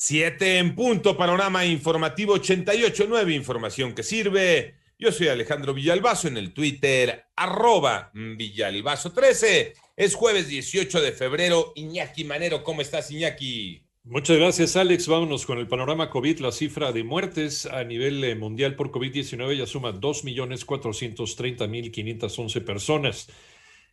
Siete en punto, panorama informativo 88.9, información que sirve. Yo soy Alejandro Villalbazo en el Twitter, arroba Villalbazo13. Es jueves 18 de febrero. Iñaki Manero, ¿cómo estás, Iñaki? Muchas gracias, Alex. Vámonos con el panorama COVID. La cifra de muertes a nivel eh, mundial por COVID-19 ya suma 2.430.511 personas.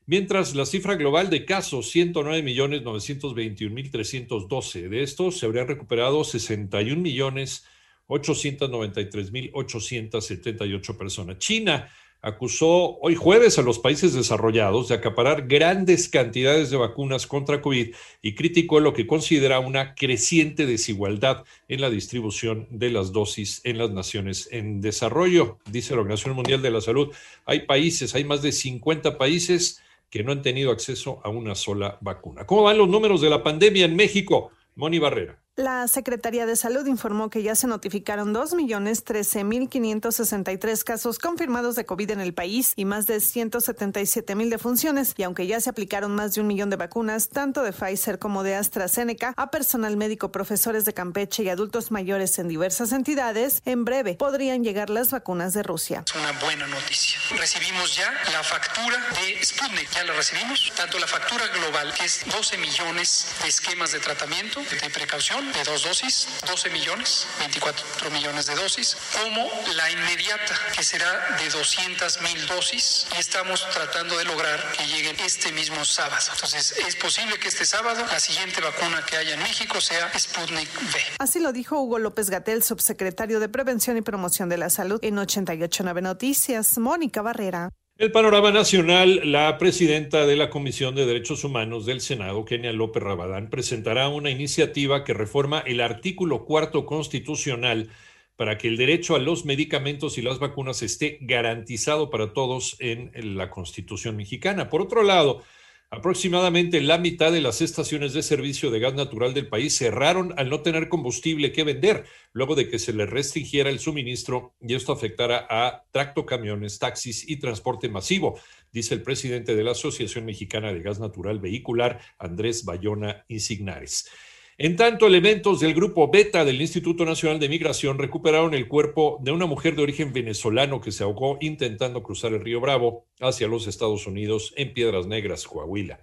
Mientras la cifra global de casos, 109.921.312. De estos se habrían recuperado 61.893.878 personas. China acusó hoy jueves a los países desarrollados de acaparar grandes cantidades de vacunas contra COVID y criticó lo que considera una creciente desigualdad en la distribución de las dosis en las naciones en desarrollo. Dice la Organización Mundial de la Salud, hay países, hay más de 50 países que no han tenido acceso a una sola vacuna. ¿Cómo van los números de la pandemia en México? Moni Barrera. La Secretaría de Salud informó que ya se notificaron 2.013.563 casos confirmados de COVID en el país y más de 177.000 defunciones. Y aunque ya se aplicaron más de un millón de vacunas, tanto de Pfizer como de AstraZeneca, a personal médico, profesores de Campeche y adultos mayores en diversas entidades, en breve podrían llegar las vacunas de Rusia. Es una buena noticia. Recibimos ya la factura de Sputnik. Ya la recibimos. Tanto la factura global, que es 12 millones de esquemas de tratamiento de precaución de dos dosis, 12 millones, 24 millones de dosis, como la inmediata, que será de 200 mil dosis, y estamos tratando de lograr que lleguen este mismo sábado. Entonces, es posible que este sábado la siguiente vacuna que haya en México sea Sputnik V. Así lo dijo Hugo López Gatel, subsecretario de Prevención y Promoción de la Salud en 889 Noticias. Mónica Barrera. El panorama nacional, la presidenta de la Comisión de Derechos Humanos del Senado, Kenia López Rabadán, presentará una iniciativa que reforma el artículo cuarto constitucional para que el derecho a los medicamentos y las vacunas esté garantizado para todos en la Constitución mexicana. Por otro lado, Aproximadamente la mitad de las estaciones de servicio de gas natural del país cerraron al no tener combustible que vender, luego de que se les restringiera el suministro y esto afectara a tractocamiones, taxis y transporte masivo, dice el presidente de la Asociación Mexicana de Gas Natural Vehicular, Andrés Bayona Insignares. En tanto, elementos del grupo Beta del Instituto Nacional de Migración recuperaron el cuerpo de una mujer de origen venezolano que se ahogó intentando cruzar el río Bravo hacia los Estados Unidos en Piedras Negras, Coahuila.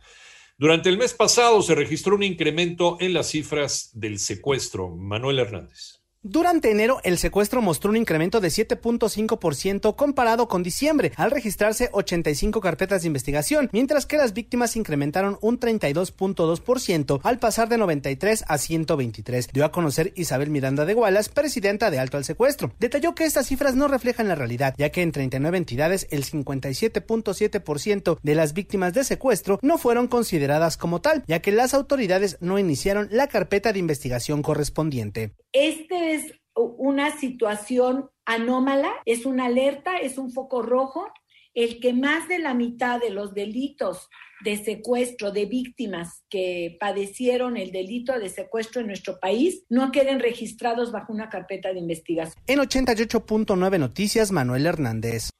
Durante el mes pasado se registró un incremento en las cifras del secuestro. Manuel Hernández. Durante enero, el secuestro mostró un incremento de 7.5% comparado con diciembre, al registrarse 85 carpetas de investigación, mientras que las víctimas incrementaron un 32.2% al pasar de 93 a 123. Dio a conocer Isabel Miranda de Gualas, presidenta de Alto al Secuestro. Detalló que estas cifras no reflejan la realidad, ya que en 39 entidades el 57.7% de las víctimas de secuestro no fueron consideradas como tal, ya que las autoridades no iniciaron la carpeta de investigación correspondiente. Este es una situación anómala, es una alerta, es un foco rojo, el que más de la mitad de los delitos de secuestro de víctimas que padecieron el delito de secuestro en nuestro país no queden registrados bajo una carpeta de investigación. En 88.9 Noticias, Manuel Hernández.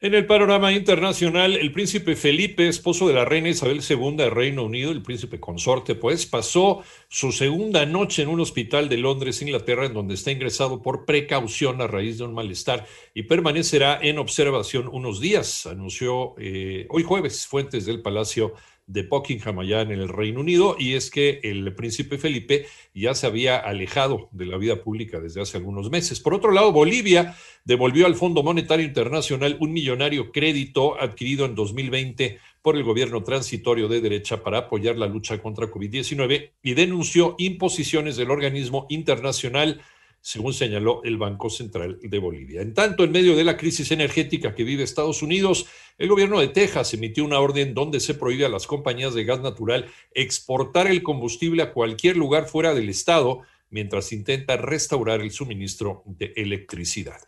En el panorama internacional, el príncipe Felipe, esposo de la reina Isabel II de Reino Unido, el príncipe consorte, pues pasó su segunda noche en un hospital de Londres, Inglaterra, en donde está ingresado por precaución a raíz de un malestar y permanecerá en observación unos días, anunció eh, hoy jueves fuentes del Palacio de Buckingham allá en el Reino Unido y es que el príncipe Felipe ya se había alejado de la vida pública desde hace algunos meses. Por otro lado, Bolivia devolvió al Fondo Monetario Internacional un millonario crédito adquirido en 2020 por el gobierno transitorio de derecha para apoyar la lucha contra COVID-19 y denunció imposiciones del organismo internacional según señaló el Banco Central de Bolivia. En tanto, en medio de la crisis energética que vive Estados Unidos, el gobierno de Texas emitió una orden donde se prohíbe a las compañías de gas natural exportar el combustible a cualquier lugar fuera del estado mientras intenta restaurar el suministro de electricidad.